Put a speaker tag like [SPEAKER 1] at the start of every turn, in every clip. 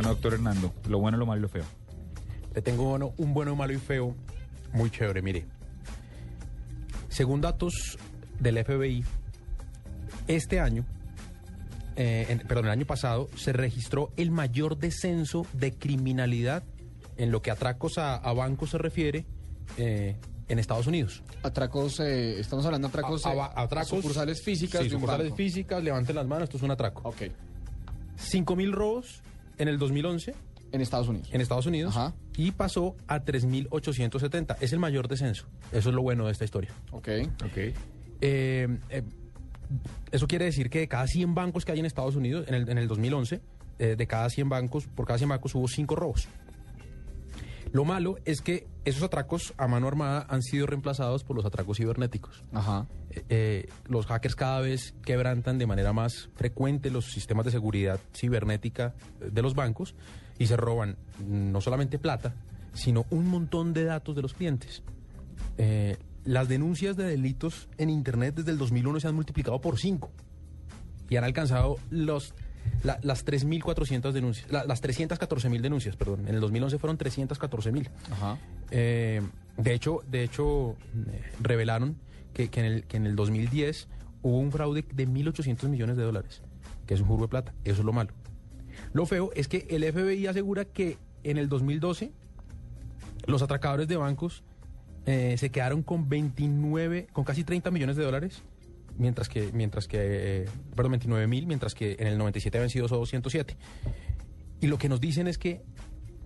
[SPEAKER 1] Bueno, doctor Hernando, lo bueno, lo malo y lo feo.
[SPEAKER 2] Le tengo uno, un bueno, malo y feo muy chévere. Mire, según datos del FBI, este año, eh, en- perdón, el año pasado, se registró el mayor descenso de criminalidad en lo que atracos a, a bancos se refiere eh, en Estados Unidos.
[SPEAKER 3] Atracos, eh, estamos hablando de atracos,
[SPEAKER 2] A-
[SPEAKER 3] eh,
[SPEAKER 2] a- atracos
[SPEAKER 3] sucursales físicas
[SPEAKER 2] Sí,
[SPEAKER 3] de un
[SPEAKER 2] sucursales
[SPEAKER 3] banco.
[SPEAKER 2] físicas, levanten las manos, esto es un atraco.
[SPEAKER 3] Ok,
[SPEAKER 2] 5 mil robos en el 2011
[SPEAKER 3] en Estados Unidos.
[SPEAKER 2] en Estados Unidos
[SPEAKER 3] Ajá.
[SPEAKER 2] y pasó a 3.870. Es el mayor descenso. Eso es lo bueno de esta historia.
[SPEAKER 3] Ok,
[SPEAKER 1] Ok.
[SPEAKER 2] Eh, eh, eso quiere decir que de cada 100 bancos que hay en Estados Unidos, en el, en el 2011, eh, de cada 100 bancos, por cada 100 bancos hubo 5 robos. Lo malo es que esos atracos a mano armada han sido reemplazados por los atracos cibernéticos.
[SPEAKER 3] ajá.
[SPEAKER 2] Eh, eh, los hackers cada vez quebrantan de manera más frecuente los sistemas de seguridad cibernética eh, de los bancos y se roban mm, no solamente plata, sino un montón de datos de los clientes. Eh, las denuncias de delitos en Internet desde el 2001 se han multiplicado por 5 y han alcanzado los, la- las 3.400 denuncias, la- las 314.000 denuncias, perdón. En el 2011 fueron 314.000.
[SPEAKER 3] Ajá.
[SPEAKER 2] Eh, de hecho, de hecho eh, revelaron que, que en el, que en el 2010 hubo un fraude de 1.800 millones de dólares, que es un juro de plata. Eso es lo malo. Lo feo es que el FBI asegura que en el 2012 los atracadores de bancos eh, se quedaron con 29, con casi 30 millones de dólares, mientras que, mientras que, eh, perdón, 29 mil, mientras que en el 97 habían sido solo 107. Y lo que nos dicen es que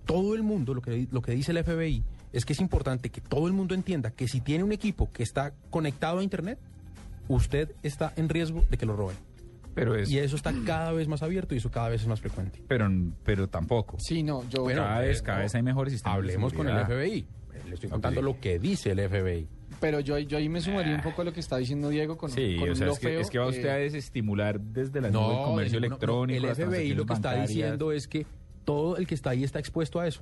[SPEAKER 2] todo el mundo, lo que, lo que dice el FBI, es que es importante que todo el mundo entienda que si tiene un equipo que está conectado a Internet, usted está en riesgo de que lo roben.
[SPEAKER 1] Pero es.
[SPEAKER 2] Y eso está cada vez más abierto y eso cada vez es más frecuente.
[SPEAKER 1] Pero, pero tampoco.
[SPEAKER 3] Sí, no, yo...
[SPEAKER 2] Bueno,
[SPEAKER 1] cada vez, cada
[SPEAKER 2] no.
[SPEAKER 1] vez hay mejores sistemas.
[SPEAKER 2] Hablemos con el. FBI. Le estoy contando lo que dice el FBI.
[SPEAKER 3] Pero yo, yo ahí me sumaría un poco a lo que está diciendo Diego con,
[SPEAKER 1] Sí,
[SPEAKER 3] con
[SPEAKER 1] o sea,
[SPEAKER 3] lo
[SPEAKER 1] es que,
[SPEAKER 3] feo,
[SPEAKER 1] es que va
[SPEAKER 3] eh,
[SPEAKER 1] usted a desestimular desde la nube el comercio electrónico.
[SPEAKER 2] no, el FBI lo que está
[SPEAKER 1] bancarias.
[SPEAKER 2] diciendo es que todo el que está ahí está expuesto a eso.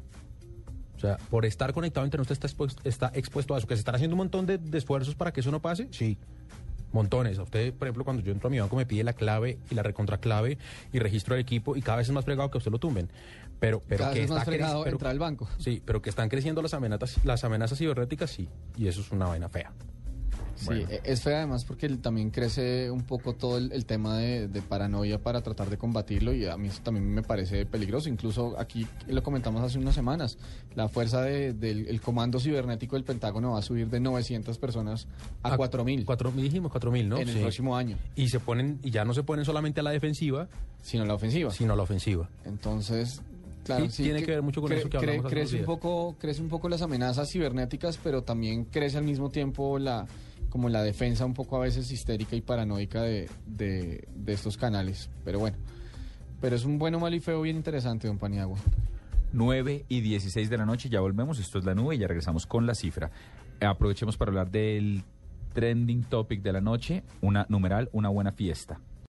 [SPEAKER 2] O sea, por estar conectado a Internet usted está expuesto, está expuesto a eso. ¿Que se están haciendo un montón de, de esfuerzos para que eso no pase? Sí. Montones. A usted, por ejemplo, cuando yo entro a mi banco me pide la clave y la recontraclave y registro el equipo y cada vez es más fregado que a usted lo tumben. Pero, pero
[SPEAKER 3] cada
[SPEAKER 2] que
[SPEAKER 3] vez es más
[SPEAKER 2] está creci-
[SPEAKER 3] fregado
[SPEAKER 2] pero-
[SPEAKER 3] entrar al banco.
[SPEAKER 2] Sí, pero que están creciendo las amenazas, las amenazas cibernéticas, sí. Y eso es una vaina fea.
[SPEAKER 3] Sí,
[SPEAKER 1] Bueno.
[SPEAKER 3] e- es feo además porque el- también crece un poco todo el, el tema de, de paranoia para tratar de combatirlo y a mí eso también me parece peligroso. Incluso aquí lo comentamos hace unas semanas, la fuerza de- del el comando cibernético del Pentágono va a subir de 900 personas a 4.000
[SPEAKER 2] Cuatro mil dijimos, cuatro mil, ¿no?
[SPEAKER 3] en el
[SPEAKER 2] Sí.
[SPEAKER 3] próximo año,
[SPEAKER 2] Y se ponen, y ya no se ponen solamente a la defensiva,
[SPEAKER 3] sino la ofensiva.
[SPEAKER 2] sino a la ofensiva.
[SPEAKER 3] Entonces, claro,
[SPEAKER 2] Sí, tiene que ver mucho con eso que hablamos
[SPEAKER 3] crece un poco, crece un poco las amenazas cibernéticas, pero también crece al mismo tiempo la como la defensa un poco a veces histérica y paranoica de, de, estos canales. Pero bueno, pero es un bueno, malo y feo bien interesante, don Paniagua.
[SPEAKER 1] 9 y 16 de la noche, ya volvemos, esto es la nube y ya regresamos con la cifra. Aprovechemos para hablar del trending topic de la noche, una numeral, una buena fiesta.